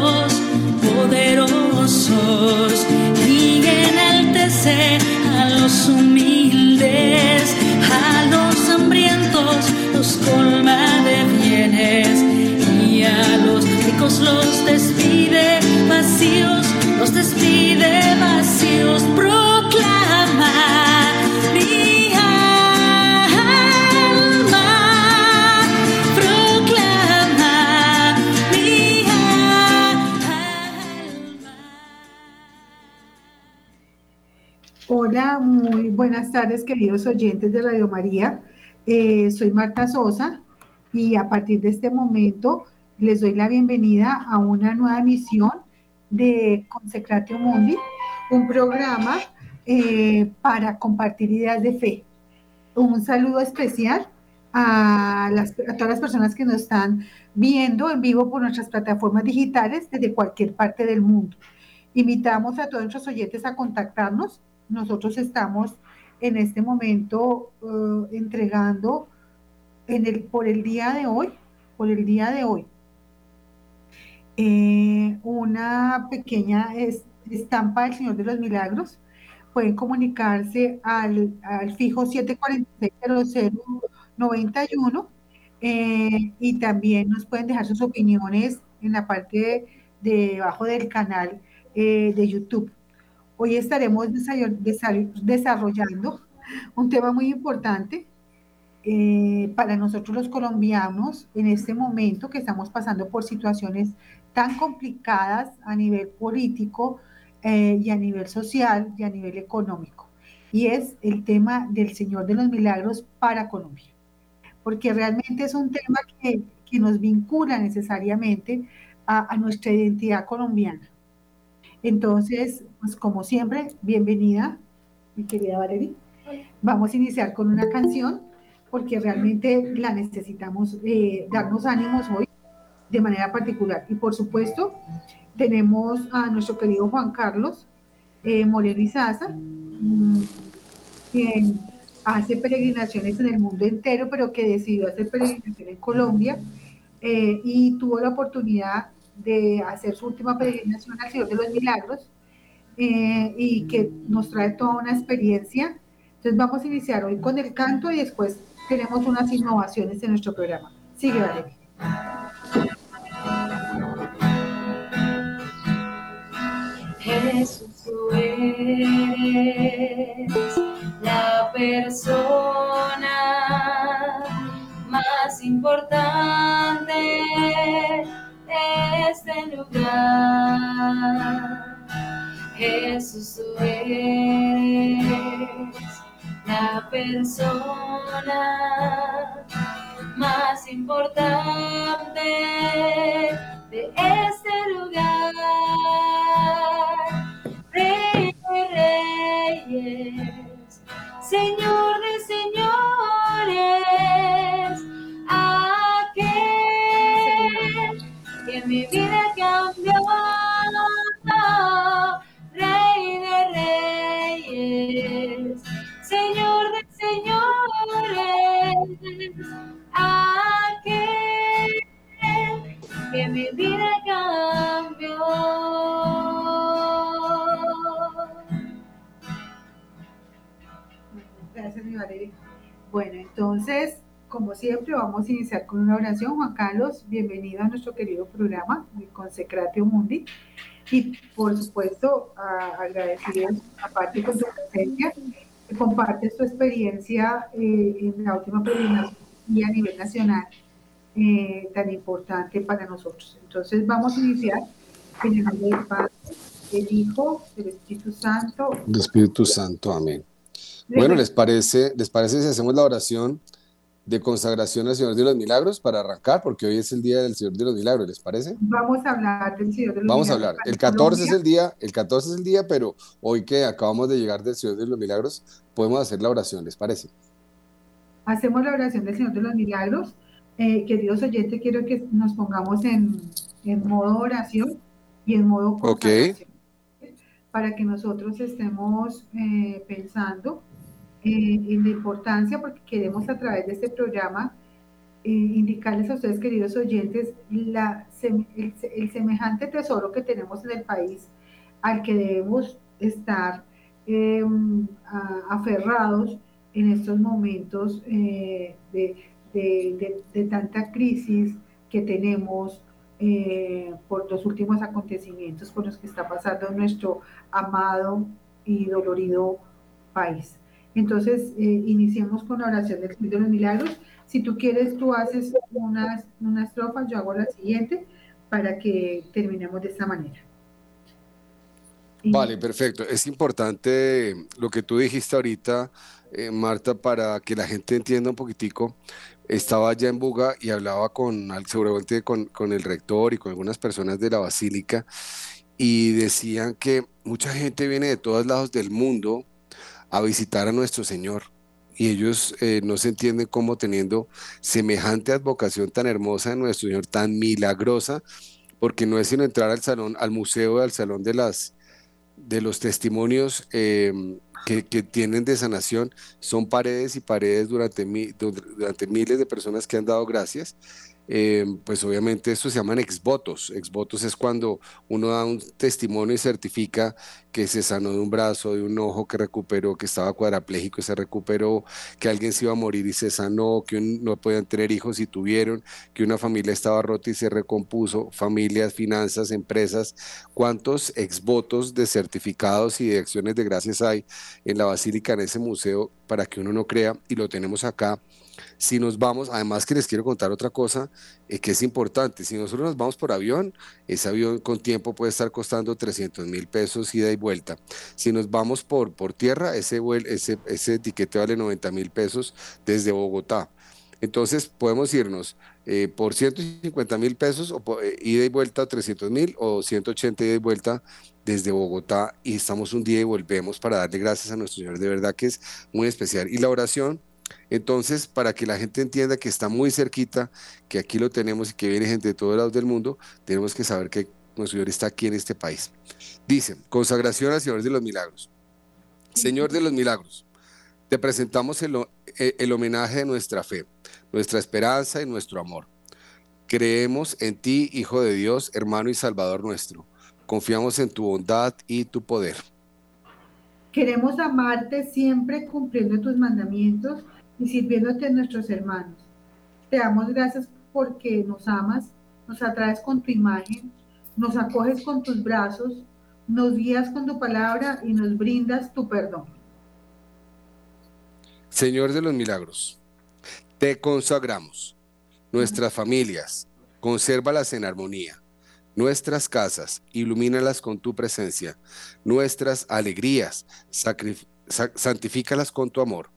Los poderosos. Y enaltece a los humildes, a los hambrientos los colma de bienes y a los ricos los despide vacíos, los despide vacíos, buenas tardes, queridos oyentes de Radio María. Eh, soy Marta Sosa y a partir de este momento les doy la bienvenida a una nueva emisión de Consecratio Mundi, un programa eh, para compartir ideas de fe. Un saludo especial a, a todas las personas que nos están viendo en vivo por nuestras plataformas digitales desde cualquier parte del mundo. Invitamos a todos nuestros oyentes a contactarnos nosotros estamos en este momento eh, entregando en el, por el día de hoy, por el día de hoy, eh, una pequeña estampa del Señor de los Milagros. Pueden comunicarse al, al fijo 746-0091 eh, y también nos pueden dejar sus opiniones en la parte de, debajo del canal de YouTube. Hoy estaremos desarrollando un tema muy importante eh, para nosotros los colombianos en este momento que estamos pasando por situaciones tan complicadas a nivel político eh, y a nivel social y a nivel económico. Y es el tema del Señor de los Milagros para Colombia. Porque realmente es un tema que, nos vincula necesariamente a nuestra identidad colombiana. Entonces, pues como siempre, bienvenida, mi querida Valerie. Vamos a iniciar con una canción porque realmente la necesitamos eh, darnos ánimos hoy de manera particular. Y por supuesto, tenemos a nuestro querido Juan Carlos eh, Moreno Izaza, mm, quien hace peregrinaciones en el mundo entero, pero que decidió hacer peregrinación en Colombia eh, y tuvo la oportunidad de hacer su última peregrinación al Señor de los Milagros eh, y que nos trae toda una experiencia. Entonces vamos a iniciar hoy con el canto y después tenemos unas innovaciones en nuestro programa. Sigue, Valeria. Jesús, tú eres la persona más importante este lugar. Jesús, tú eres la persona más importante de este lugar. Siempre, vamos a iniciar con una oración. Juan Carlos, bienvenido a nuestro querido programa, el Consecratio Mundi. Y, por supuesto, agradecido, aparte con tu presencia, que compartes tu experiencia eh, en la última peregrinación y a nivel nacional eh, tan importante para nosotros. Entonces, vamos a iniciar en el nombre del Padre, del Hijo, del Espíritu Santo. Del Espíritu Santo, amén. Bueno, ¿les parece, ¿les parece si hacemos la oración de consagración al Señor de los Milagros para arrancar? Porque hoy es el día del Señor de los Milagros, ¿les parece? Vamos a hablar del Señor de los Vamos Milagros. Vamos a hablar. El 14 es el día, el 14 es el día, pero hoy que acabamos de llegar del Señor de los Milagros, podemos hacer la oración, ¿les parece? Hacemos la oración del Señor de los Milagros. Eh, queridos oyentes, quiero que nos pongamos en, en modo oración y en modo consagración. Para que nosotros estemos eh, pensando en la importancia, porque queremos a través de este programa eh, indicarles a ustedes, queridos oyentes, la, el, semejante tesoro que tenemos en el país al que debemos estar em, aferrados en estos momentos eh, de, de, tanta crisis que tenemos por los últimos acontecimientos por los que está pasando nuestro amado y dolorido país. Entonces, eh, iniciemos con la oración del de los Milagros. Si tú quieres, tú haces una, una estrofa, yo hago la siguiente para que terminemos de esta manera. Vale, perfecto. Es importante lo que tú dijiste ahorita, eh, Marta, para que la gente entienda un poquitico. Estaba allá en Buga y hablaba con, seguramente con, con el rector y con algunas personas de la basílica y decían que mucha gente viene de todos lados del mundo a visitar a nuestro Señor. Y ellos eh, no se entienden cómo teniendo semejante advocación tan hermosa de nuestro Señor, tan milagrosa, porque no es sino entrar al salón, al museo, al salón de las de los testimonios em, que, tienen de sanación, son paredes y paredes durante, durante miles de personas que han dado gracias eh, pues obviamente esto se llaman exvotos. Exvotos es cuando uno da un testimonio y certifica que se sanó de un brazo, de un ojo que recuperó, que estaba cuadrapléjico y se recuperó, que alguien se iba a morir y se sanó, que no podían tener hijos y tuvieron, que una familia estaba rota y se recompuso, familias, finanzas, empresas. ¿Cuántos exvotos de certificados y de acciones de gracias hay en la Basílica, en ese museo, para que uno no crea? Y lo tenemos acá si nos vamos, además que les quiero contar otra cosa eh, que es importante, si nosotros nos vamos por avión, ese avión con tiempo puede estar costando 300 mil pesos ida y vuelta. Si nos vamos por, por tierra, ese, ese, ese etiquete vale 90 mil pesos desde Bogotá. Entonces podemos irnos eh, por 150 mil pesos o eh, ida y vuelta 300 mil o 180 ida y vuelta desde Bogotá y estamos un día y volvemos para darle gracias a nuestro Señor. De verdad que es muy especial. Y la oración entonces, para que la gente entienda que está muy cerquita, que aquí lo tenemos y que viene gente de todos lados del mundo, tenemos que saber que nuestro Señor está aquí en este país. Dice, consagración al Señor de los Milagros. Señor de los Milagros, te presentamos el, eh, el homenaje de nuestra fe, nuestra esperanza y nuestro amor. Creemos en ti, Hijo de Dios, hermano y Salvador nuestro. Confiamos en tu bondad y tu poder. Queremos amarte siempre cumpliendo tus mandamientos y sirviéndote a nuestros hermanos. Te damos gracias porque nos amas, nos atraes con tu imagen, nos acoges con tus brazos, nos guías con tu palabra y nos brindas tu perdón. Señor de los milagros, te consagramos nuestras familias, consérvalas en armonía nuestras casas, ilumínalas con tu presencia, nuestras alegrías, santifícalas con tu amor,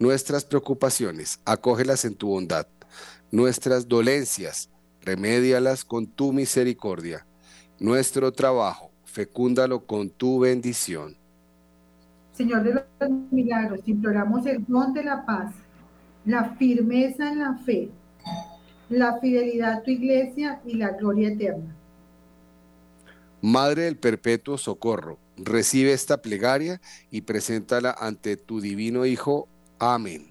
nuestras preocupaciones, acógelas en tu bondad, nuestras dolencias, remédialas con tu misericordia, nuestro trabajo, fecúndalo con tu bendición. Señor de los milagros, imploramos el don de la paz, la firmeza en la fe, la fidelidad a tu iglesia y la gloria eterna. Madre del Perpetuo Socorro, recibe esta plegaria y preséntala ante tu divino Hijo. Amén.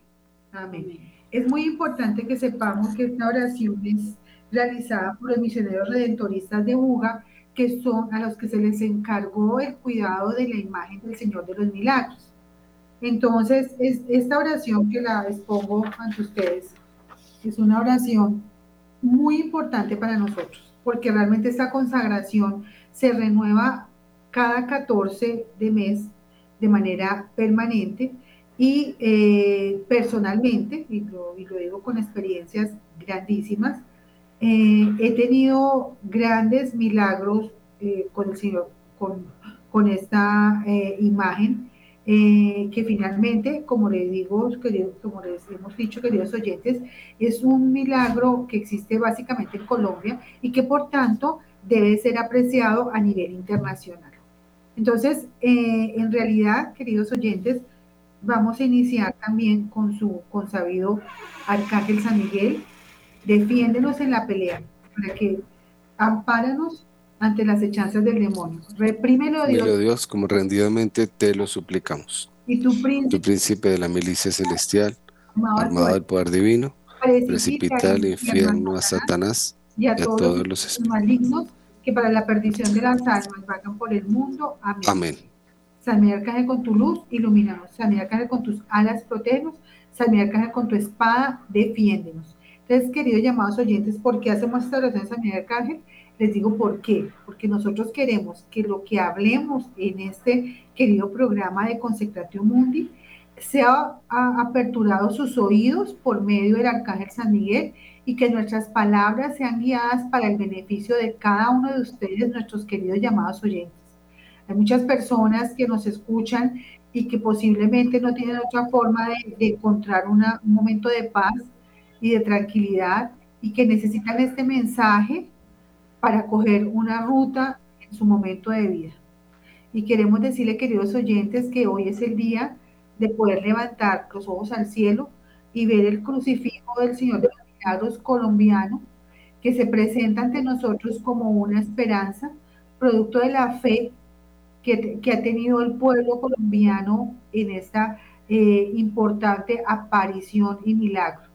Amén. Es muy importante que sepamos que esta oración es realizada por los misioneros redentoristas de Buga, que son a los que se les encargó el cuidado de la imagen del Señor de los Milagros. Entonces, es, esta oración que la expongo ante ustedes es una oración muy importante para nosotros, porque realmente esta consagración se renueva cada 14 de mes de manera permanente y eh, personalmente, y lo, digo con experiencias grandísimas, eh, he tenido grandes milagros eh, con el Señor, con, con esta imagen, que finalmente, como les digo, como les hemos dicho, queridos oyentes, es un milagro que existe básicamente en Colombia y que por tanto debe ser apreciado a nivel internacional. Entonces, en realidad, queridos oyentes, vamos a iniciar también con su consabido Arcángel San Miguel. Defiéndenos en la pelea, para que ampáranos ante las hechanzas del demonio. Reprímelo, Dios. Dios, como rendidamente te lo suplicamos. Y tu príncipe, tu príncipe de la milicia celestial, armado del poder divino, precipita al infierno a Satanás y a, todos, los espíritus malignos que para la perdición de las almas vagan por el mundo. Amén. Amén. San Miguel Arcángel con tu luz, ilumínanos. San Miguel Arcángel con tus alas, protégenos. San Miguel Arcángel con tu espada, defiéndenos. Entonces, queridos llamados oyentes, ¿por qué hacemos esta oración San Miguel Arcángel? Les digo por qué. Porque nosotros queremos que lo que hablemos en este querido programa de Consecratio Mundi sea aperturado sus oídos por medio del Arcángel San Miguel y que nuestras palabras sean guiadas para el beneficio de cada uno de ustedes, nuestros queridos llamados oyentes. Hay muchas personas que nos escuchan y que posiblemente no tienen otra forma de, encontrar un momento de paz y de tranquilidad y que necesitan este mensaje para coger una ruta en su momento de vida. Y queremos decirle, queridos oyentes, que hoy es el día de poder levantar los ojos al cielo y ver el crucifijo del Señor de los Milagros colombiano que se presenta ante nosotros como una esperanza, producto de la fe que, ha tenido el pueblo colombiano en esta eh, importante aparición y milagro.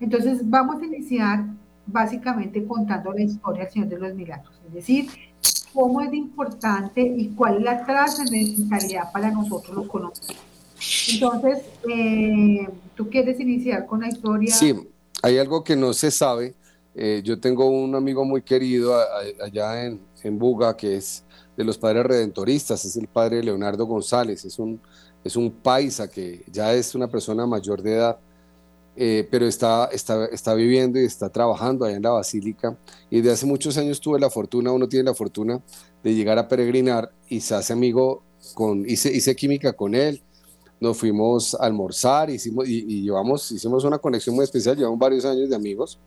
Entonces vamos a iniciar básicamente contando la historia del Señor de los Milagros, es decir, cómo es importante y cuál es la trascendentalidad para nosotros los colombianos. Entonces, eh, ¿tú quieres iniciar con la historia? Sí, hay algo que no se sabe. Eh, yo tengo un amigo muy querido allá en, en Buga que es de los padres redentoristas, es el padre Leonardo González, es un, es un paisa que ya es una persona mayor de edad, eh, pero está, está, está viviendo y está trabajando allá en la basílica. Y de hace muchos años tuve la fortuna, uno tiene la fortuna de llegar a peregrinar y se hace amigo con, hice, hice química con él, nos fuimos a almorzar hicimos, y, llevamos, hicimos una conexión muy especial, llevamos varios años de amigos.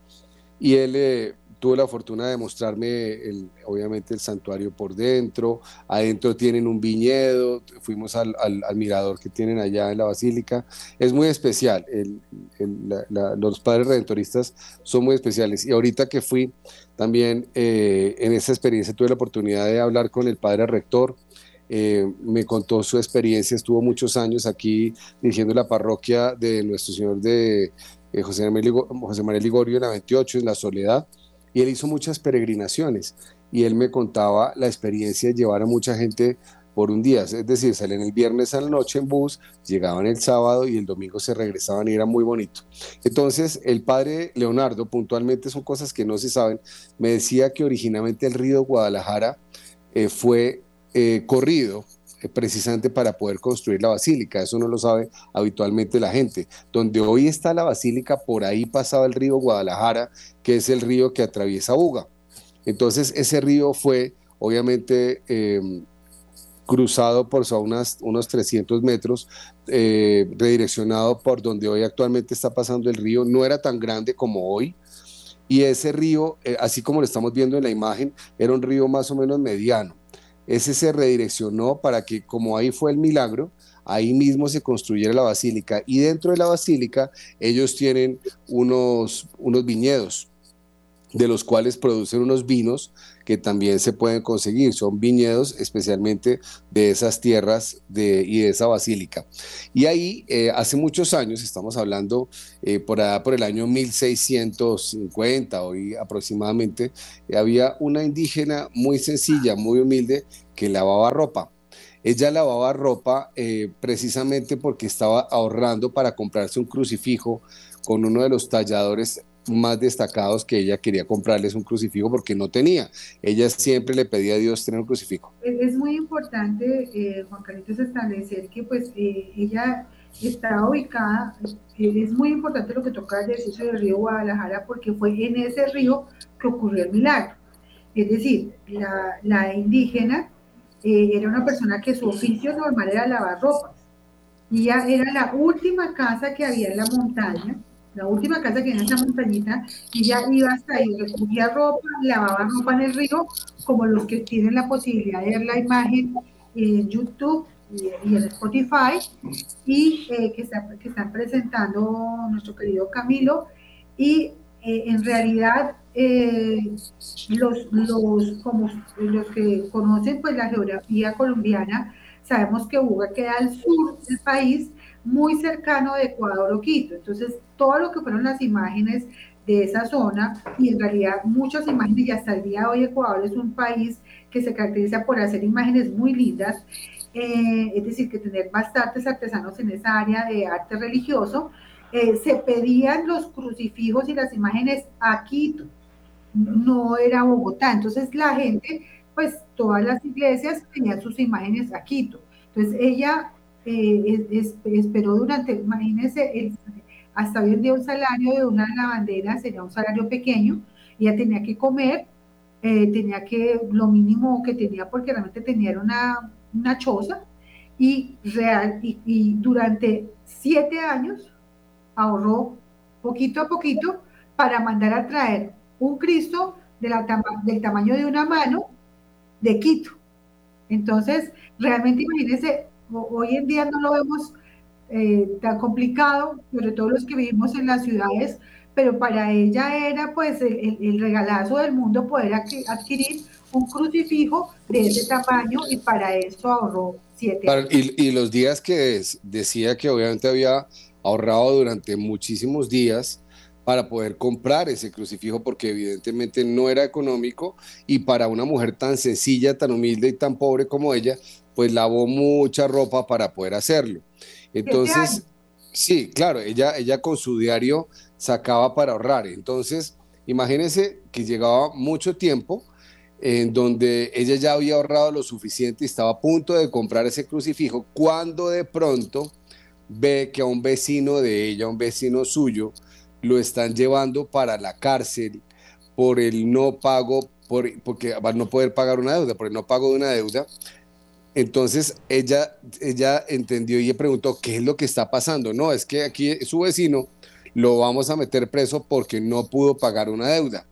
Y él, eh, tuve la fortuna de mostrarme, el, obviamente, el santuario por dentro. Adentro tienen un viñedo, fuimos al, mirador que tienen allá en la basílica. Es muy especial. los padres redentoristas son muy especiales. Y ahorita que fui, también eh, en esa experiencia tuve la oportunidad de hablar con el padre rector. Eh, me contó su experiencia, estuvo muchos años aquí dirigiendo la parroquia de Nuestro Señor de eh, José, María Ligorio en la 28, en la Soledad y él hizo muchas peregrinaciones y él me contaba la experiencia de llevar a mucha gente por un día, es decir, salían el viernes a la noche en bus, llegaban el sábado y el domingo se regresaban y era muy bonito. Entonces, el padre Leonardo, puntualmente son cosas que no se saben, me decía que originalmente el río Guadalajara eh, fue eh, corrido precisamente para poder construir la basílica. Eso no lo sabe habitualmente la gente. Donde hoy está la basílica, por ahí pasaba el río Guadalajara, que es el río que atraviesa Buga. Entonces ese río fue obviamente em, cruzado por unas, unos 300 metros, eh, redireccionado por donde hoy actualmente está pasando el río. No era tan grande como hoy. Y ese río, eh, así como lo estamos viendo en la imagen, era un río más o menos mediano ese se redireccionó para que, como ahí fue el milagro, ahí mismo se construyera la basílica. Y dentro de la basílica ellos tienen unos, unos viñedos. de los cuales producen unos vinos que también se pueden conseguir. Son viñedos especialmente de esas tierras de, y de esa basílica. Y ahí, eh, hace muchos años, estamos hablando eh, por, por el año 1650, hoy aproximadamente, había una indígena muy sencilla, muy humilde, que lavaba ropa. Ella lavaba ropa eh, precisamente porque estaba ahorrando para comprarse un crucifijo con uno de los talladores más destacados que ella quería comprarles un crucifijo porque no tenía. Ella siempre le pedía a Dios tener un crucifijo. Es muy importante, eh, Juan Carlitos, establecer que pues eh, ella está ubicada, eh, es muy importante lo que toca decir sobre el río Guadalajara porque fue en ese río que ocurrió el milagro. Es decir, la, la indígena era una persona que su oficio normal era lavar ropa. Y ya era la última casa que había en la montaña la última casa que en esa montañita, ya iba hasta ahí, recogía ropa, lavaba ropa en el río, como los que tienen la posibilidad de ver la imagen en YouTube y, en Spotify, y eh, que, que están presentando nuestro querido Camilo, y eh, en realidad eh, los, los, como los que conocen pues la geografía colombiana, sabemos que Buga queda al sur del país, muy cercano de Ecuador o Quito. Entonces, todo lo que fueron las imágenes de esa zona, y en realidad muchas imágenes, y hasta el día de hoy Ecuador es un país que se caracteriza por hacer imágenes muy lindas, eh, es decir, que tener bastantes artesanos en esa área de arte religioso, eh, se pedían los crucifijos y las imágenes a Quito, no era Bogotá. Entonces la gente, pues todas las iglesias tenían sus imágenes a Quito. Entonces ella eh, esperó durante, imagínense, hasta hoy en día un salario de una lavandera sería un salario pequeño, ella tenía que comer, eh, tenía que, lo mínimo que tenía, porque realmente tenía una, una choza, y, real, y, durante siete años ahorró poquito a poquito para mandar a traer un Cristo de la del tamaño de una mano de Quito. Entonces, realmente imagínense hoy en día no lo vemos eh, tan complicado, sobre todo los que vivimos en las ciudades, pero para ella era pues el, regalazo del mundo poder adquirir un crucifijo de ese tamaño y para eso ahorró siete años. Y, y, los días que decía que obviamente había ahorrado durante muchísimos días para poder comprar ese crucifijo porque evidentemente no era económico y para una mujer tan sencilla, tan humilde y tan pobre como ella, pues lavó mucha ropa para poder hacerlo. Entonces, sí, claro, ella, ella con su diario sacaba para ahorrar. Entonces, imagínense que llegaba mucho tiempo en donde ella ya había ahorrado lo suficiente y estaba a punto de comprar ese crucifijo, cuando de pronto ve que a un vecino de ella, un vecino suyo, lo están llevando para la cárcel por el no pago, por, porque va a no poder pagar una deuda, por el no pago de una deuda. Entonces ella, ella entendió y le preguntó, ¿qué es lo que está pasando? No, es que aquí su vecino lo vamos a meter preso porque no pudo pagar una deuda.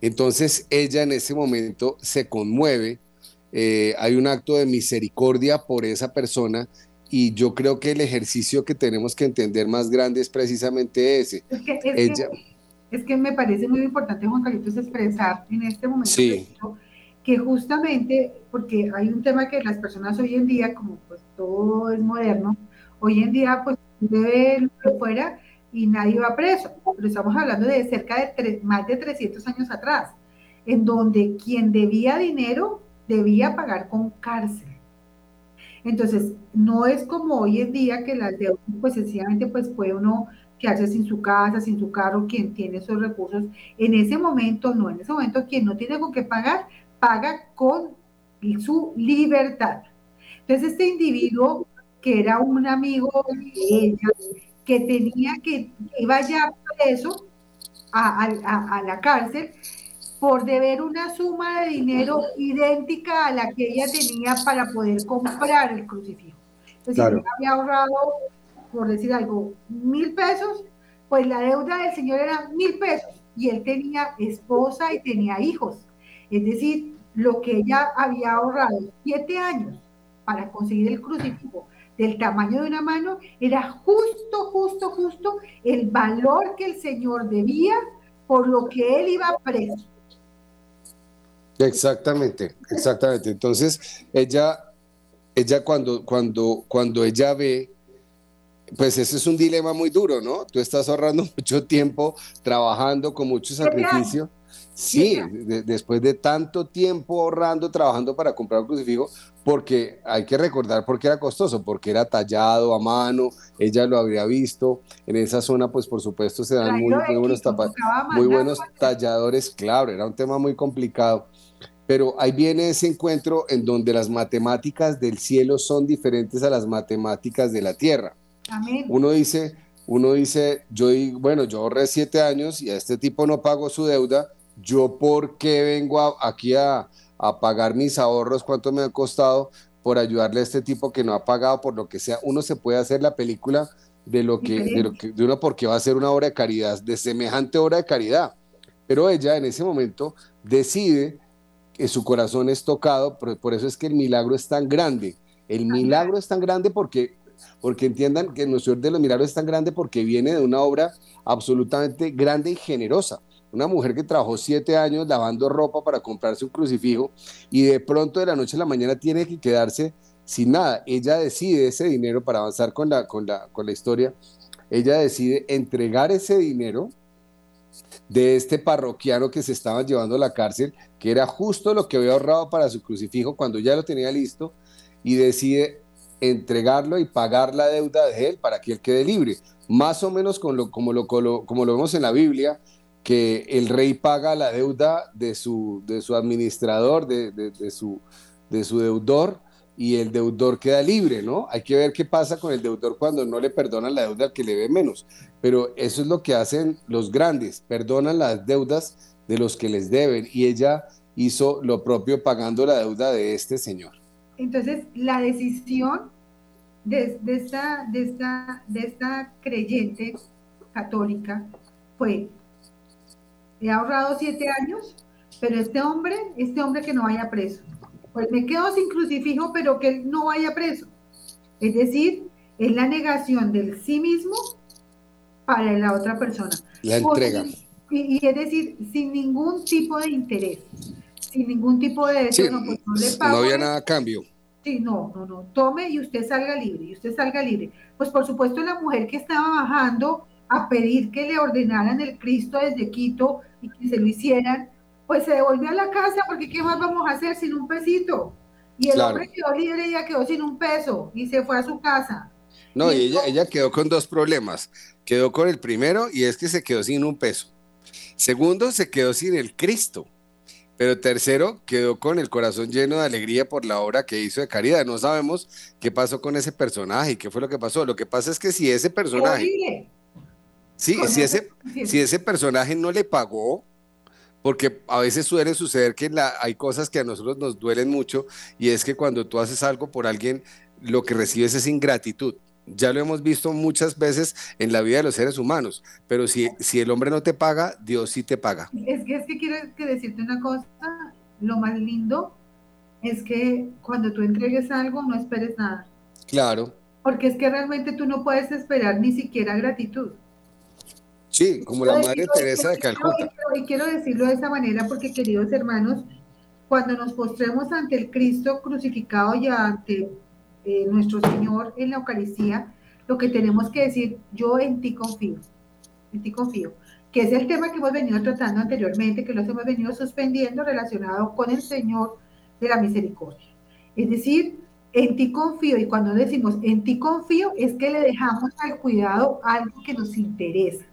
Entonces ella en ese momento se conmueve, eh, hay un acto de misericordia por esa persona y yo creo que el ejercicio que tenemos que entender más grande es precisamente ese. Es que, es que, me parece muy importante, Juan Carlitos, expresar en este momento que justamente, porque hay un tema que las personas hoy en día, como pues todo es moderno, hoy en día pues debe fuera y nadie va preso, pero estamos hablando de cerca de más de 300 años atrás, en donde quien debía dinero debía pagar con cárcel. Entonces, no es como hoy en día que las deudas, pues sencillamente, pues puede uno quedarse sin su casa, sin su carro, quien tiene esos recursos. En ese momento, no, en ese momento, quien no tiene con qué pagar, paga con su libertad. Entonces, este individuo, que era un amigo de ella, que tenía que, iba ya preso a, a, la cárcel por deber una suma de dinero idéntica a la que ella tenía para poder comprar el crucifijo. Entonces, si había ahorrado, por decir algo, mil pesos, pues la deuda del señor era mil pesos y él tenía esposa y tenía hijos. Es decir, lo que ella había ahorrado siete años para conseguir el crucifijo del tamaño de una mano era justo, justo, justo el valor que el Señor debía por lo que él iba preso. Exactamente, exactamente. Entonces, ella, ella cuando, cuando, cuando ella ve, pues ese es un dilema muy duro, ¿no? Tú estás ahorrando mucho tiempo trabajando con mucho sacrificio. Sí, después de tanto tiempo ahorrando, trabajando para comprar un crucifijo, porque hay que recordar por qué era costoso, porque era tallado a mano, ella lo habría visto, en esa zona pues por supuesto se dan muy, buenos, muy buenos talladores, claro, era un tema muy complicado. Pero ahí viene ese encuentro en donde las matemáticas del cielo son diferentes a las matemáticas de la tierra. Uno dice, uno dice, yo bueno, yo ahorré siete años y a este tipo no pago su deuda, yo por qué vengo aquí a, pagar mis ahorros, cuánto me ha costado por ayudarle a este tipo que no ha pagado por lo que sea. Uno se puede hacer la película de lo que, de lo que, de uno porque va a hacer una obra de caridad, de semejante obra de caridad. Pero ella en ese momento decide su corazón es tocado, por, por, eso es que el milagro es tan grande. El milagro es tan grande porque, porque entiendan que nuestro Señor de los Milagros es tan grande porque viene de una obra absolutamente grande y generosa. Una mujer que trabajó siete años lavando ropa para comprarse un crucifijo y de pronto de la noche a la mañana tiene que quedarse sin nada. Ella decide ese dinero para avanzar con la, con la, con la historia. Ella decide entregar ese dinero de este parroquiano que se estaba llevando a la cárcel, que era justo lo que había ahorrado para su crucifijo cuando ya lo tenía listo, y decide entregarlo y pagar la deuda de él para que él quede libre. Más o menos lo, como, lo, como lo vemos en la Biblia, que el rey paga la deuda de su, de su administrador, de, su, de su deudor, y el deudor queda libre, ¿no? Hay que ver qué pasa con el deudor cuando no le perdonan la deuda al que le ve menos. Pero eso es lo que hacen los grandes, perdonan las deudas de los que les deben y ella hizo lo propio pagando la deuda de este señor. Entonces, la decisión de, esta, de, esta, de esta creyente católica fue, he ahorrado siete años, pero este hombre, este hombre que no vaya preso pues me quedo sin crucifijo, pero que él no vaya preso. Es decir, es la negación del sí mismo para la otra persona. La entrega. Y, es decir, sin ningún tipo de interés, sin ningún tipo de... no, pues no, le pago, no había nada a cambio. Sí, no, no, no. Tome y usted salga libre, y usted salga libre. Pues por supuesto la mujer que estaba bajando a pedir que le ordenaran el Cristo desde Quito y que se lo hicieran, pues se devolvió a la casa porque ¿qué más vamos a hacer sin un pesito? Y el hombre quedó libre y ella quedó sin un peso y se fue a su casa. No, y, ella, ella quedó con dos problemas. Quedó con el primero y es que se quedó sin un peso. Segundo, se quedó sin el Cristo. Pero tercero, quedó con el corazón lleno de alegría por la obra que hizo de caridad. No sabemos qué pasó con ese personaje y qué fue lo que pasó. Lo que pasa es que si ese personaje... Sí, si ese, si ese personaje no le pagó, porque a veces suele suceder que hay cosas que a nosotros nos duelen mucho y es que cuando tú haces algo por alguien, lo que recibes es ingratitud. Ya lo hemos visto muchas veces en la vida de los seres humanos, pero si, si el hombre no te paga, Dios sí te paga. Es que, es que quiero que decirte una cosa, lo más lindo es que cuando tú entregues algo no esperes nada. Claro. Porque es que realmente tú no puedes esperar ni siquiera gratitud. Sí, como la Madre Teresa de Calcuta. Y quiero decirlo de esa manera porque, queridos hermanos, cuando nos postremos ante el Cristo crucificado y ante eh, nuestro Señor en la Eucaristía, lo que tenemos que decir, yo en ti confío, en ti confío, que es el tema que hemos venido tratando anteriormente, que los hemos venido suspendiendo relacionado con el Señor de la misericordia. Es decir, en ti confío, y cuando decimos en ti confío, es que le dejamos al cuidado algo que nos interesa.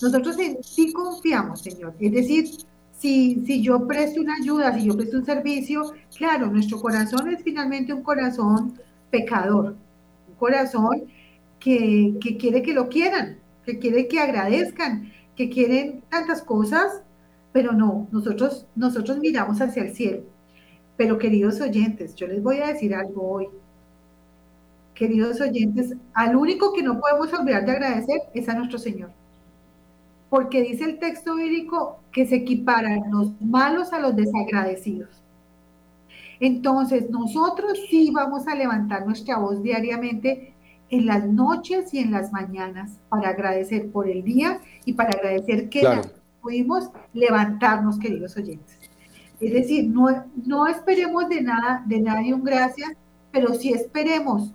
Nosotros sí confiamos, Señor. Es decir, si, si yo presto una ayuda, si yo presto un servicio, claro, nuestro corazón es finalmente un corazón pecador, un corazón que, quiere que lo quieran, que quiere que agradezcan, que quieren tantas cosas, pero no, nosotros, nosotros miramos hacia el cielo. Pero queridos oyentes, yo les voy a decir algo hoy. Queridos oyentes, al único que no podemos olvidar de agradecer es a nuestro Señor porque dice el texto bíblico que se equiparan los malos a los desagradecidos. Entonces, nosotros sí vamos a levantar nuestra voz diariamente en las noches y en las mañanas para agradecer por el día y para agradecer que la pudimos levantarnos, queridos oyentes. Es decir, no, no esperemos de nada, de nadie un gracias, pero sí esperemos,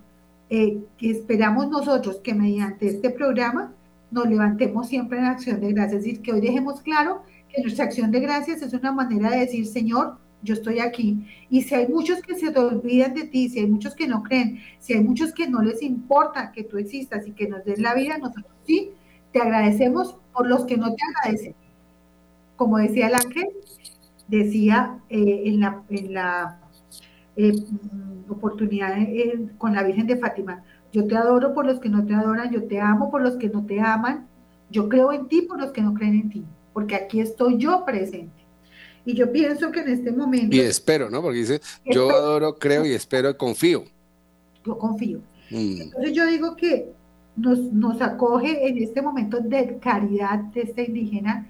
eh, que esperamos nosotros que mediante este programa nos levantemos siempre en acción de gracias. Es decir, que hoy dejemos claro que nuestra acción de gracias es una manera de decir, Señor, yo estoy aquí. Y si hay muchos que se te olvidan de ti, si hay muchos que no creen, si hay muchos que no les importa que tú existas y que nos den la vida, nosotros sí te agradecemos por los que no te agradecen. Como decía el ángel, decía eh, en la, en la eh, mm, oportunidad eh, con la Virgen de Fátima, yo te adoro por los que no te adoran, yo te amo por los que no te aman, yo creo en ti por los que no creen en ti, porque aquí estoy yo presente. Y yo pienso que en este momento... Y espero, ¿no? Porque dice, yo adoro, creo y espero y confío. Yo confío. Mm. Entonces yo digo que nos, nos acoge en este momento de caridad de esta indígena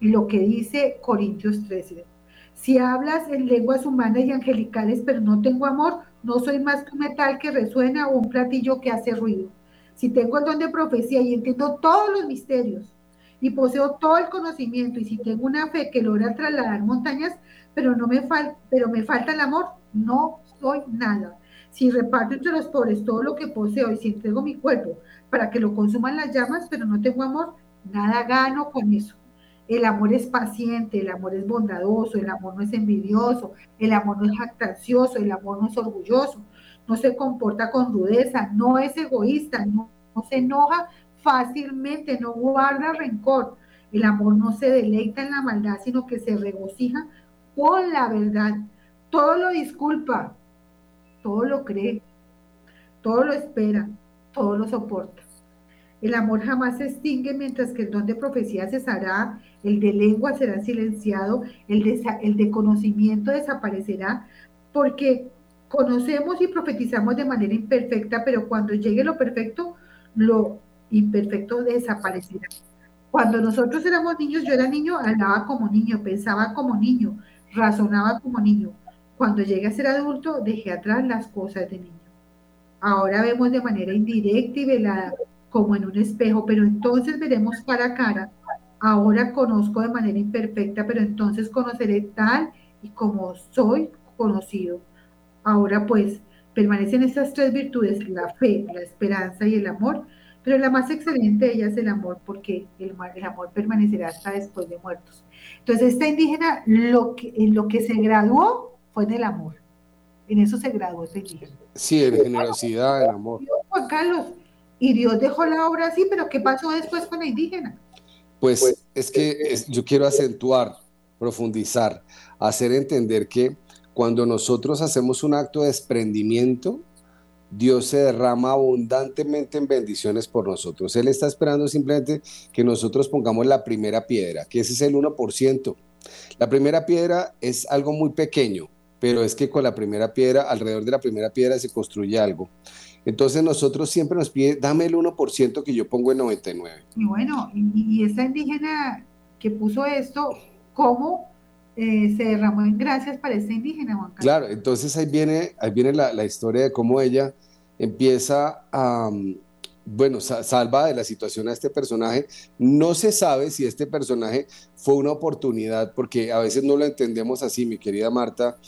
lo que dice Corintios 13. Si hablas en lenguas humanas y angelicales, pero no tengo amor, no soy más que un metal que resuena o un platillo que hace ruido. Si tengo el don de profecía y entiendo todos los misterios y poseo todo el conocimiento y si tengo una fe que logra trasladar montañas, pero no me falta, pero me falta el amor, no soy nada. Si reparto entre los pobres todo lo que poseo y si entrego mi cuerpo para que lo consuman las llamas, pero no tengo amor, nada gano con eso. El amor es paciente, el amor es bondadoso, el amor no es envidioso, el amor no es jactancioso, el amor no es orgulloso, no se comporta con rudeza, no es egoísta, no, se enoja fácilmente, no guarda rencor. El amor no se deleita en la maldad, sino que se regocija con la verdad. Todo lo disculpa, todo lo cree, todo lo espera, todo lo soporta. El amor jamás se extingue mientras que el don de profecía cesará, el de lengua será silenciado, el de, conocimiento desaparecerá, porque conocemos y profetizamos de manera imperfecta, pero cuando llegue lo perfecto, lo imperfecto desaparecerá. Cuando nosotros éramos niños, yo era niño, hablaba como niño, pensaba como niño, razonaba como niño. Cuando llegué a ser adulto, dejé atrás las cosas de niño. Ahora vemos de manera indirecta y velada, como en un espejo, pero entonces veremos cara a cara. Ahora conozco de manera imperfecta, pero entonces conoceré tal y como soy conocido. Ahora pues permanecen estas tres virtudes, la fe, la esperanza y el amor, pero la más excelente de ellas es el amor, porque el, el amor permanecerá hasta después de muertos. Entonces esta indígena lo que, en lo que se graduó fue en el amor. En eso se graduó esta indígena. Sí, en generosidad, en amor. Juan Carlos, y Dios dejó la obra así, pero ¿qué pasó después con la indígena? Pues, pues es que yo quiero acentuar, profundizar, hacer entender que cuando nosotros hacemos un acto de desprendimiento, Dios se derrama abundantemente en bendiciones por nosotros. Él está esperando simplemente que nosotros pongamos la primera piedra, que ese es el 1%. La primera piedra es algo muy pequeño, pero es que con la primera piedra, alrededor de la primera piedra se construye algo. Entonces nosotros siempre nos pide, dame el 1% que yo pongo en 99. Y bueno, y, esta indígena que puso esto, ¿cómo eh, se derramó en gracias para esta indígena, Juan Carlos? Claro, entonces ahí viene, ahí viene la, historia de cómo ella empieza a, bueno, salva de la situación a este personaje. No se sabe si este personaje fue una oportunidad, porque a veces no lo entendemos así, mi querida Marta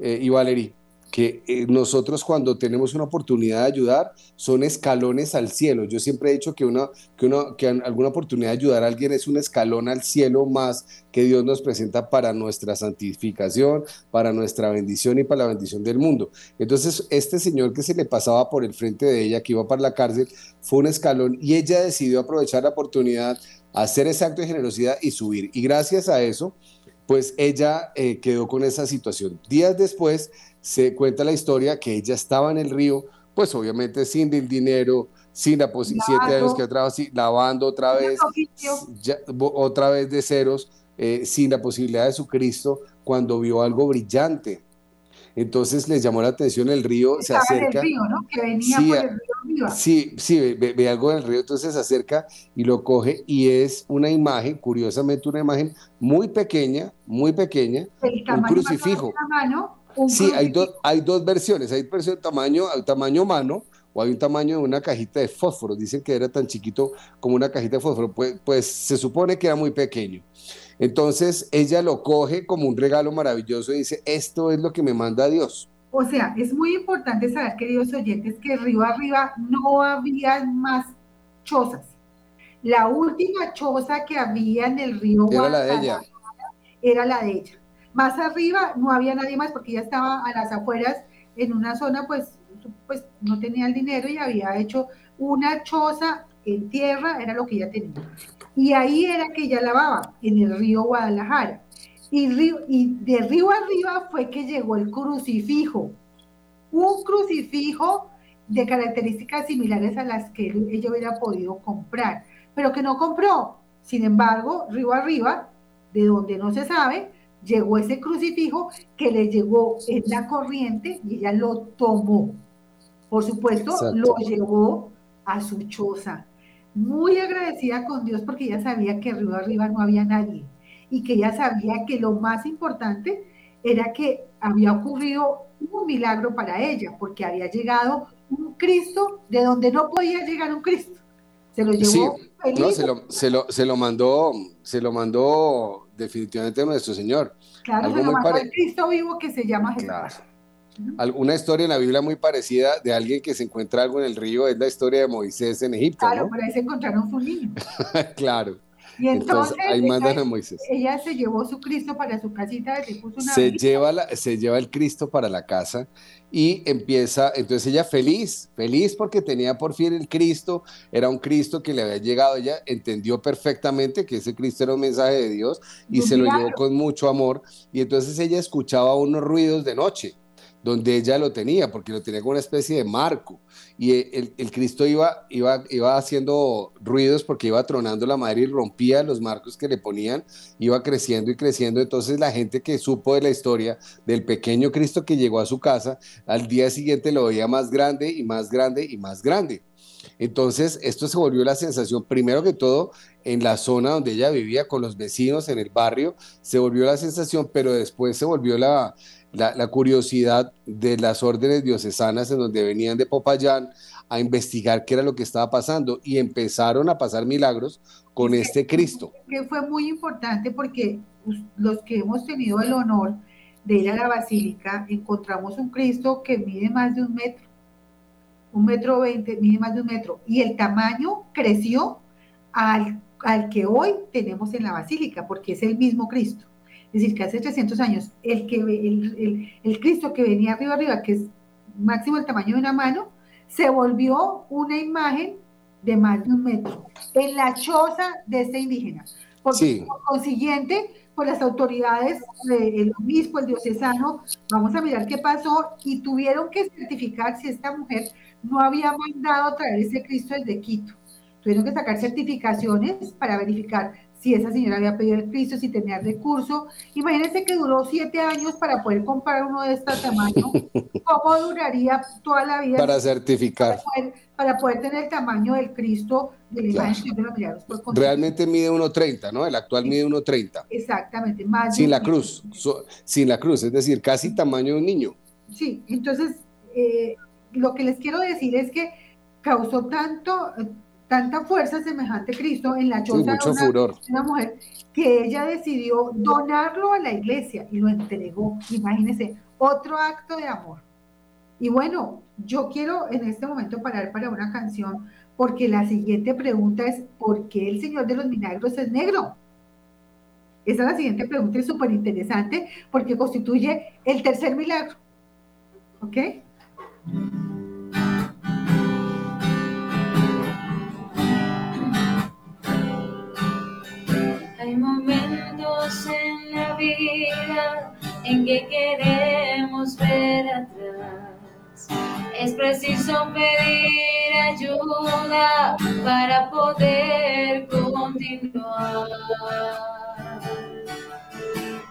eh, y Valerie que eh, nosotros cuando tenemos una oportunidad de ayudar son escalones al cielo. Yo siempre he dicho que, una, que, que alguna oportunidad de ayudar a alguien es un escalón al cielo más que Dios nos presenta para nuestra santificación, para nuestra bendición y para la bendición del mundo. Entonces, este señor que se le pasaba por el frente de ella, que iba para la cárcel, fue un escalón y ella decidió aprovechar la oportunidad, hacer ese acto de generosidad y subir. Y gracias a eso, pues ella eh, quedó con esa situación. Días después, se cuenta la historia que ella estaba en el río, pues obviamente sin el dinero, sin la posibilidad, siete años que atrás, lavando otra vez, otra vez de ceros, eh, sin la posibilidad de su Cristo, cuando vio algo brillante. Entonces les llamó la atención el río, se acerca. El río, ¿no? Que venía sí, por el río Sí, sí, ve, algo del río, entonces se acerca y lo coge y es una imagen, curiosamente una imagen muy pequeña, muy pequeña, un crucifijo. Mano, sí, hay, hay dos versiones. Hay versión tamaño, tamaño mano, o hay un tamaño de una cajita de fósforo. Dicen que era tan chiquito como una cajita de fósforo. Pues, pues se supone que era muy pequeño. Entonces ella lo coge como un regalo maravilloso y dice, esto es lo que me manda Dios. O sea, es muy importante saber, queridos oyentes, que río arriba no había más chozas. La última choza que había en el río era la de ella. Era la de ella. Más arriba no había nadie más porque ella estaba a las afueras en una zona, pues, pues no tenía el dinero y había hecho una choza en tierra, era lo que ella tenía. Y ahí era que ella lavaba, en el río Guadalajara. Y, río, y de río arriba fue que llegó el crucifijo. Un crucifijo de características similares a las que ella hubiera podido comprar, pero que no compró. Sin embargo, río arriba, de donde no se sabe, llegó ese crucifijo que le llegó en la corriente y ella lo tomó. Por supuesto, lo llevó a su choza muy agradecida con Dios porque ella sabía que arriba arriba no había nadie y que ella sabía que lo más importante era que había ocurrido un milagro para ella porque había llegado un Cristo de donde no podía llegar un Cristo. Se lo llevó. no, se lo, se, lo, se lo, mandó, se lo mandó definitivamente nuestro Señor. Claro, se lo mandó el Cristo vivo que se llama Jesús. Claro. Una historia en la Biblia muy parecida de alguien que se encuentra algo en el río es la historia de Moisés en Egipto. Claro, por ahí se encontraron su niño. claro. Y entonces, ahí mandan a Moisés. Ella se llevó su Cristo para su casita, se puso una se lleva, se lleva el Cristo para la casa y empieza, entonces ella feliz, feliz porque tenía por fin el Cristo, era un Cristo que le había llegado, ella entendió perfectamente que ese Cristo era un mensaje de Dios y se lo llevó con mucho amor y entonces ella escuchaba unos ruidos de noche donde ella lo tenía, porque lo tenía como una especie de marco. Y el, Cristo iba, iba, iba haciendo ruidos porque iba tronando la madera y rompía los marcos que le ponían, iba creciendo y creciendo. Entonces la gente que supo de la historia del pequeño Cristo que llegó a su casa, al día siguiente lo veía más grande y más grande y más grande. Entonces, esto se volvió la sensación, primero que todo, en la zona donde ella vivía con los vecinos, en el barrio, se volvió la sensación, pero después se volvió la, la, curiosidad de las órdenes diocesanas en donde venían de Popayán a investigar qué era lo que estaba pasando y empezaron a pasar milagros con este Cristo. Que fue muy importante porque los que hemos tenido el honor de ir a la basílica encontramos un Cristo que mide más de un metro, un metro veinte, mide más de un metro y el tamaño creció al, al que hoy tenemos en la basílica porque es el mismo Cristo. Es decir, que hace 300 años el, que, el, el, Cristo que venía arriba arriba, que es máximo el tamaño de una mano, se volvió una imagen de más de un metro en la choza de este indígena. Por, consiguiente, por las autoridades, el obispo, el diocesano, vamos a mirar qué pasó y tuvieron que certificar si esta mujer no había mandado traer ese Cristo desde Quito. Tuvieron que sacar certificaciones para verificar si esa señora había pedido el Cristo, si tenía recurso. Imagínense que duró siete años para poder comprar uno de este tamaño. ¿Cómo duraría toda la vida? Para certificar. Para poder, tener el tamaño del Cristo de la imagen de los milagros. Realmente mide 1,30, ¿no? El actual mide 1,30. Exactamente. Más sin la cruz, sin la cruz, es decir, casi tamaño de un niño. Sí, entonces, eh, lo que les quiero decir es que causó tanto tanta fuerza semejante Cristo en la choza de, una, mujer que ella decidió donarlo a la iglesia y lo entregó. Imagínense, otro acto de amor. Y bueno, yo quiero en este momento parar para una canción porque la siguiente pregunta es, ¿por qué el Señor de los Milagros es negro? Esa es la siguiente pregunta, es súper interesante porque constituye el tercer milagro. ¿Ok? En la vida en que queremos ver atrás. Es preciso pedir ayuda para poder continuar.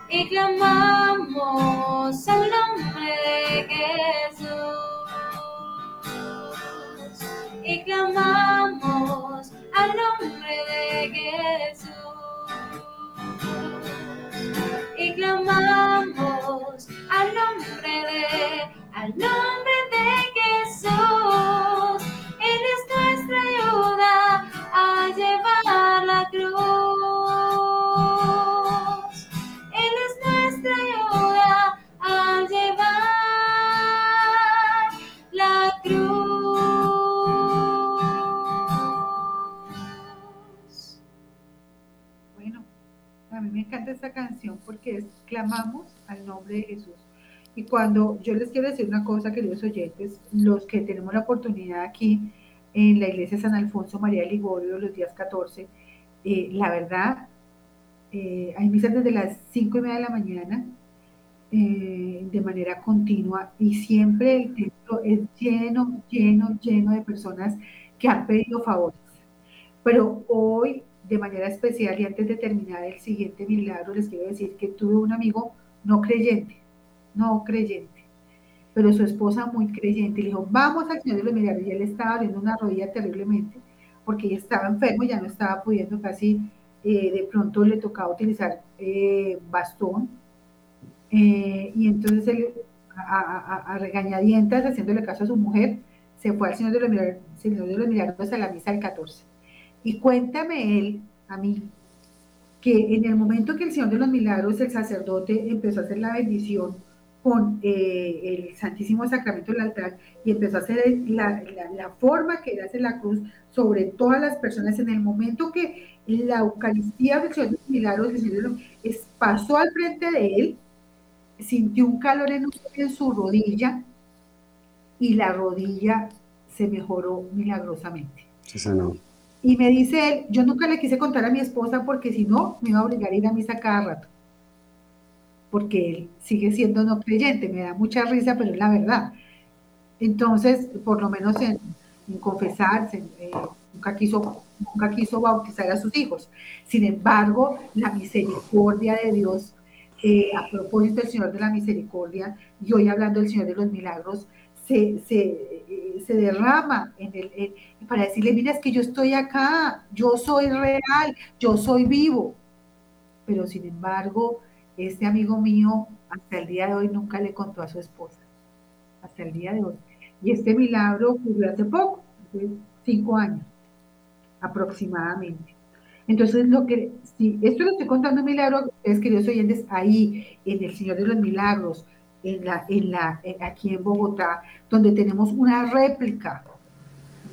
Y clamamos al nombre de Jesús. Y clamamos al nombre de Jesús clamamos al nombre de, al nombre clamamos al nombre de Jesús. Y cuando yo les quiero decir una cosa, queridos oyentes, los que tenemos la oportunidad aquí en la iglesia San Alfonso María Ligorio los días 14, eh, la verdad, eh, hay misas desde las 5 y media de la mañana eh, de manera continua y siempre el templo es lleno, lleno, lleno de personas que han pedido favores. Pero hoy, de manera especial y antes de terminar el siguiente milagro, les quiero decir que tuve un amigo no creyente, no creyente, pero su esposa muy creyente, le dijo, vamos al Señor de los Milagros, y él estaba abriendo una rodilla terriblemente, porque ella estaba enfermo, ya no estaba pudiendo casi, eh, de pronto le tocaba utilizar eh, bastón, eh, y entonces él, a, regañadientas, haciéndole caso a su mujer, se fue al Señor de los Milagros, Señor de los Milagros a la misa del 14. Y cuéntame él, a mí, que en el momento que el Señor de los Milagros, el sacerdote, empezó a hacer la bendición con eh, el Santísimo Sacramento del altar y empezó a hacer la, forma que era hacer la cruz sobre todas las personas, en el momento que la Eucaristía del Señor de los Milagros, pasó al frente de él, sintió un calor en, en su rodilla y la rodilla se mejoró milagrosamente. Sí, y me dice él, yo nunca le quise contar a mi esposa porque si no, me iba a obligar a ir a misa cada rato. Porque él sigue siendo no creyente, me da mucha risa, pero es la verdad. Entonces, por lo menos en, confesarse, eh, nunca, quiso, nunca quiso bautizar a sus hijos. Sin embargo, la misericordia de Dios, eh, a propósito del Señor de la Misericordia, y hoy hablando del Señor de los Milagros, se, se, se derrama en el, para decirle, mira, es que yo estoy acá, yo soy real, yo soy vivo. Pero sin embargo, este amigo mío hasta el día de hoy nunca le contó a su esposa, hasta el día de hoy. Y este milagro ocurrió hace poco, cinco años aproximadamente. Entonces, lo que, si esto lo estoy contando milagro, es queridos oyentes, ahí en el Señor de los Milagros, en la, en la, aquí en Bogotá, donde tenemos una réplica,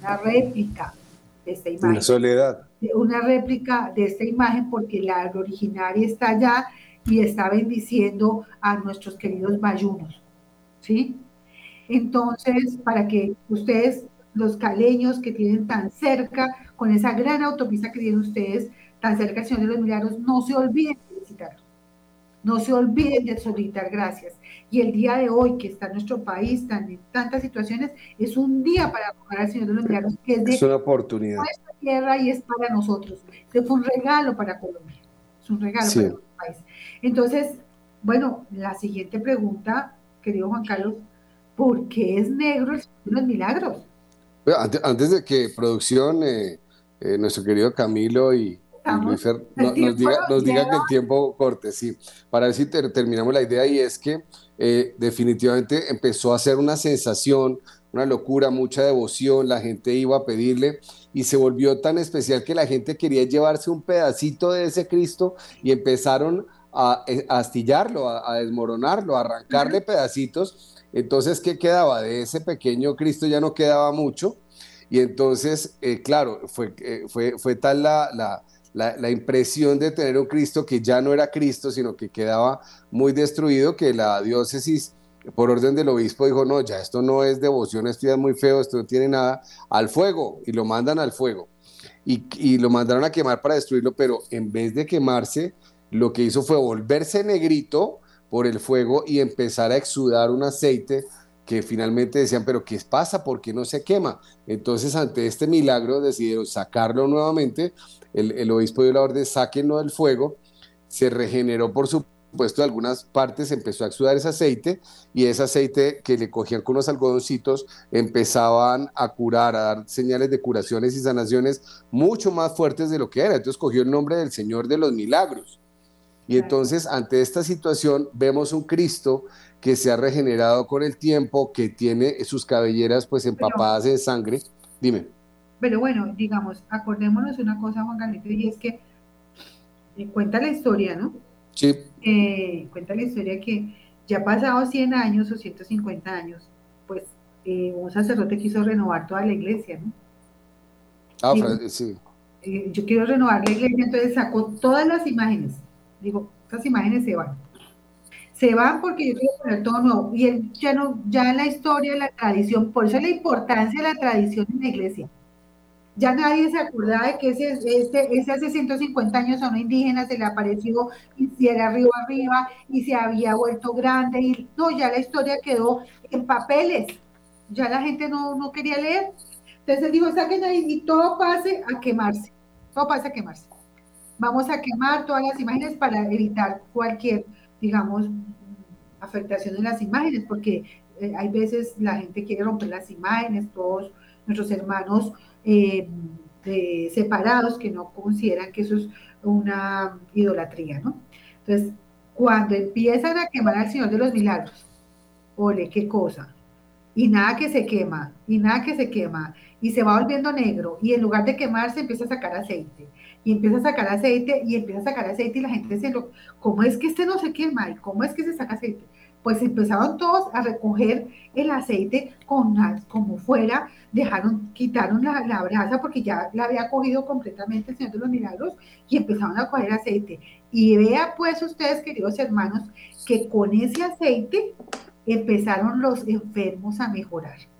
una réplica de esta imagen. Una soledad. Una réplica de esta imagen porque la originaria está allá y está bendiciendo a nuestros queridos bayunos. ¿Sí? Entonces, para que ustedes, los caleños que tienen tan cerca, con esa gran autopista que tienen ustedes, tan cerca del Señor de los Milagros, no se olviden. No se olviden de solicitar gracias. Y el día de hoy, que está nuestro país tan, en tantas situaciones, es un día para abogar al Señor de los Milagros, que es de una oportunidad. nuestra tierra y es para nosotros. Que fue un regalo para Colombia. Es un regalo para nuestro país. Entonces, bueno, la siguiente pregunta, querido Juan Carlos, ¿por qué es negro el Señor de los Milagros? antes, de que producción, eh, eh, nuestro querido Camilo y, Luis nos, diga, que el tiempo corte, sí, para ver si terminamos la idea y es que eh, definitivamente empezó a ser una sensación, una locura, mucha devoción, la gente iba a pedirle y se volvió tan especial que la gente quería llevarse un pedacito de ese Cristo y empezaron a, eh, astillarlo, a, desmoronarlo, a arrancarle pedacitos. Entonces, ¿qué quedaba? De ese pequeño Cristo ya no quedaba mucho. Y entonces, eh, claro, fue, fue, fue tal la, la, impresión de tener un Cristo que ya no era Cristo, sino que quedaba muy destruido, que la diócesis, por orden del obispo, dijo, no, ya esto no es devoción, esto ya es muy feo, esto no tiene nada, al fuego, y lo mandan al fuego. Y, y lo mandaron a quemar para destruirlo, pero en vez de quemarse, lo que hizo fue volverse negrito por el fuego y empezar a exudar un aceite que finalmente decían, pero ¿qué pasa? ¿Por qué no se quema? Entonces, ante este milagro, decidieron sacarlo nuevamente el, obispo dio la orden, sáquenlo del fuego, se regeneró por supuesto algunas partes, empezó a exudar ese aceite y ese aceite que le cogían con unos algodoncitos empezaban a curar, a dar señales de curaciones y sanaciones mucho más fuertes de lo que era. Entonces cogió el nombre del Señor de los Milagros. Y entonces ante esta situación vemos un Cristo que se ha regenerado con el tiempo, que tiene sus cabelleras pues empapadas en sangre. Dime. Pero bueno, digamos, acordémonos una cosa, Juan Carlito, y es que eh, cuenta la historia, ¿no? Sí. Eh, cuenta la historia que ya pasado 100 años o 150 años, pues eh, un sacerdote quiso renovar toda la iglesia, ¿no? Ah, sí. yo quiero renovar la iglesia, entonces sacó todas las imágenes. Digo, estas imágenes se van. Se van porque yo quiero poner todo nuevo. Y él ya ya en la historia, la tradición, por eso es la importancia de la tradición en la iglesia. Ya nadie se acordaba de que ese, ese hace 150 años a una indígena se le apareció y si era arriba arriba y se había vuelto grande. Y no, ya la historia quedó en papeles. Ya la gente no, no quería leer. Entonces digo, saquen ahí y todo pase a quemarse. Todo pase a quemarse. Vamos a quemar todas las imágenes para evitar cualquier, digamos, afectación en las imágenes, porque eh, hay veces la gente quiere romper las imágenes, todos nuestros hermanos eh, separados que no consideran que eso es una idolatría, ¿no? Entonces, cuando empiezan a quemar al Señor de los Milagros, ole, qué cosa, y nada que se quema, y nada que se quema, y se va volviendo negro, y en lugar de quemarse empieza a sacar aceite, y empieza a sacar aceite, y empieza a sacar aceite, y la gente se lo, ¿cómo es que este no se quema? ¿Y cómo es que se saca aceite? Pues empezaron todos a recoger el aceite con, como fuera, dejaron, quitaron la, la brasa porque ya la había cogido completamente el Señor de los Milagros y empezaron a coger aceite. Y vea pues ustedes, queridos hermanos, que con ese aceite empezaron los enfermos a mejorar.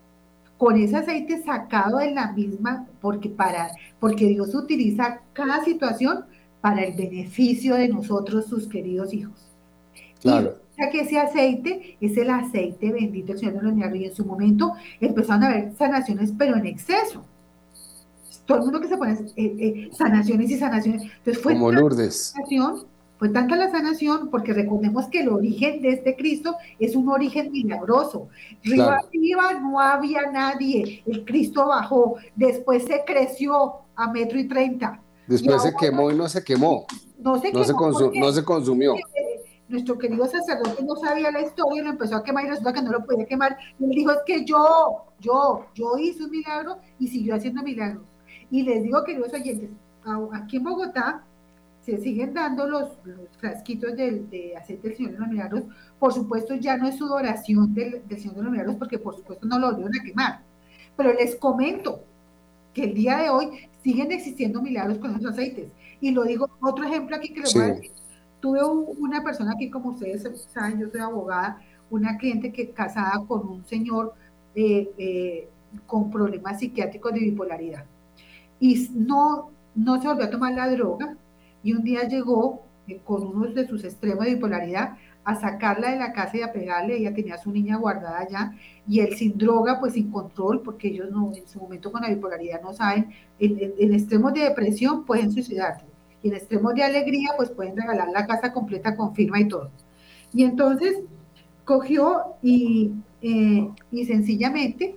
Con ese aceite sacado de la misma, porque, para, porque Dios utiliza cada situación para el beneficio de nosotros, sus queridos hijos. Claro. Y que ese aceite es el aceite bendito del Señor de los Milagros. Y en su momento empezaron a haber sanaciones, pero en exceso. Todo el mundo que se pone eh, eh, sanaciones y sanaciones. Entonces fue Como Lourdes. Sanación, fue tanta la sanación, porque recordemos que el origen de este Cristo es un origen milagroso. Arriba, arriba no había nadie, el Cristo bajó, después se creció a metro y treinta. Después se quemó y no se quemó. No se, no se, no se consumió. Nuestro querido sacerdote no sabía la historia, lo empezó a quemar y resulta que no lo podía quemar. Y él dijo, es que yo, yo, yo hice un milagro y siguió haciendo milagros. Y les digo, queridos oyentes, aquí en Bogotá se siguen dando los, frasquitos de, aceite del Señor de los Milagros. Por supuesto, ya no es sudoración del, del Señor de los Milagros, porque por supuesto no lo volvieron a quemar. Pero les comento que el día de hoy siguen existiendo milagros con esos aceites. Y lo digo, otro ejemplo aquí que les voy a decir. Tuve una persona aquí, como ustedes saben, yo soy abogada, una cliente que casada con un señor eh, eh, con problemas psiquiátricos de bipolaridad. Y no, no se volvió a tomar la droga, y un día llegó eh, con uno de sus extremos de bipolaridad a sacarla de la casa y a pegarle, ella tenía a su niña guardada allá, y él sin droga, pues sin control, porque ellos no, en su momento con la bipolaridad no saben, en, extremos de depresión pueden suicidarse, y en extremos de alegría, pues pueden regalar la casa completa con firma y todo. Y entonces cogió y, eh, y sencillamente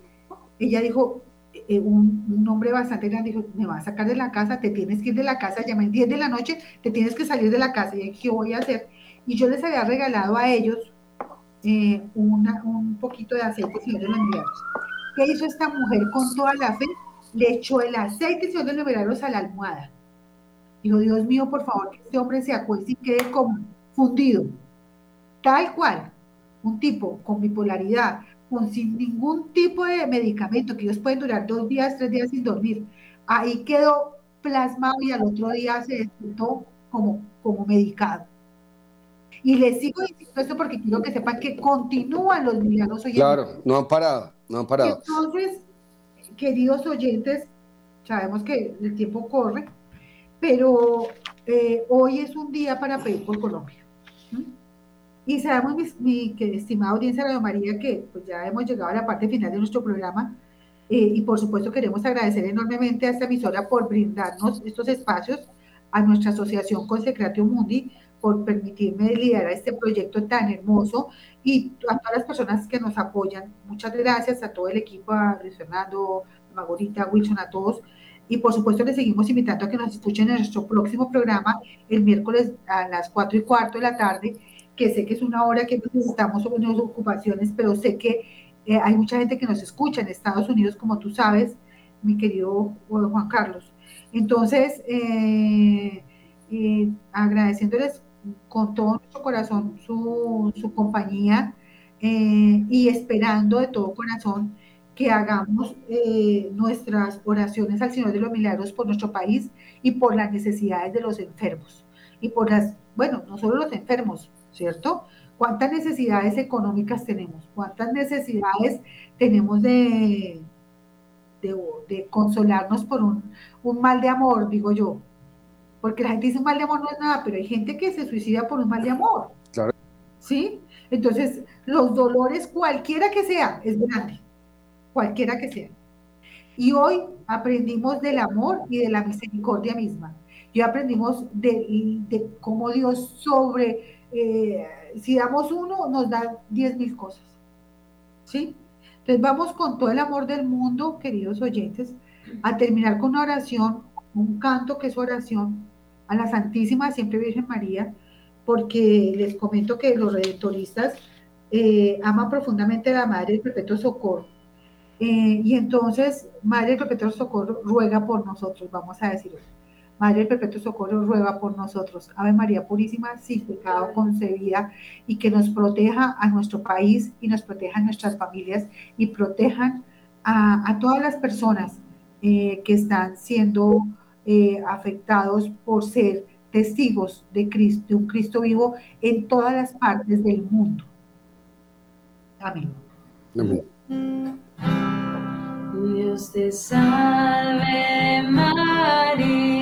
ella dijo, eh, un, hombre bastante grande dijo, me va a sacar de la casa, te tienes que ir de la casa, llamé 10 de la noche, te tienes que salir de la casa. Y ¿qué voy a hacer? Y yo les había regalado a ellos eh, un poquito de aceite Señor de los Milagros. ¿Qué hizo esta mujer con toda la fe? Le echó el aceite Señor de los Milagros a la almohada. Dijo, Dios mío, por favor, que este hombre se acueste y quede confundido. Tal cual, un tipo con bipolaridad, con sin ningún tipo de medicamento, que ellos pueden durar dos días, tres días sin dormir. Ahí quedó plasmado y al otro día se despertó como, como medicado. Y les sigo diciendo esto porque quiero que sepan que continúan los milagros oyentes. Claro, no han parado, no han parado. Entonces, queridos oyentes, sabemos que el tiempo corre, pero eh, hoy es un día para pedir por Colombia. Y sabemos, mi, mi estimada audiencia Radio María, que pues ya hemos llegado a la parte final de nuestro programa eh, y por supuesto queremos agradecer enormemente a esta emisora por brindarnos estos espacios, a nuestra asociación Consecratio Mundi por permitirme liderar este proyecto tan hermoso y a todas las personas que nos apoyan. Muchas gracias a todo el equipo, a Luis Fernando, a Margarita, a Wilson, a todos. Y por supuesto les seguimos invitando a que nos escuchen en nuestro próximo programa el miércoles a las 4 y cuarto de la tarde que sé que es una hora que necesitamos sobre nuestras ocupaciones, pero sé que eh, hay mucha gente que nos escucha en Estados Unidos, como tú sabes, mi querido Juan Carlos. Entonces, eh, eh, agradeciéndoles con todo nuestro corazón su, su compañía y esperando de todo corazón que hagamos nuestras oraciones al Señor de los Milagros por nuestro país y por las necesidades de los enfermos y por las, bueno, no solo los enfermos, ¿cierto? ¿Cuántas necesidades económicas tenemos? ¿Cuántas necesidades tenemos de, de, consolarnos por un, un, mal de amor, digo yo? Porque la gente dice un mal de amor no es nada, pero hay gente que se suicida por un mal de amor. Claro. ¿Sí? Entonces, los dolores, cualquiera que sea, es grande. Cualquiera que sea. Y hoy aprendimos del amor y de la misericordia misma. Y aprendimos de, de cómo Dios sobre, eh, si damos uno, nos da diez mil cosas. ¿Sí? Entonces vamos con todo el amor del mundo, queridos oyentes, a terminar con una oración, un canto que es oración a la Santísima Siempre Virgen María, porque les comento que los redentoristas eh, aman profundamente a la Madre del Perpetuo Socorro. Eh, y entonces, Madre del Perpetuo Socorro ruega por nosotros, vamos a decirlo. Madre del Perpetuo Socorro ruega por nosotros. Ave María Purísima, sin pecado concebida, y que nos proteja a nuestro país y nos proteja a nuestras familias y protejan a, todas las personas eh, que están siendo eh, afectados por ser testigos de Cristo, de un Cristo vivo en todas las partes del mundo. Amén. Dios te salve María,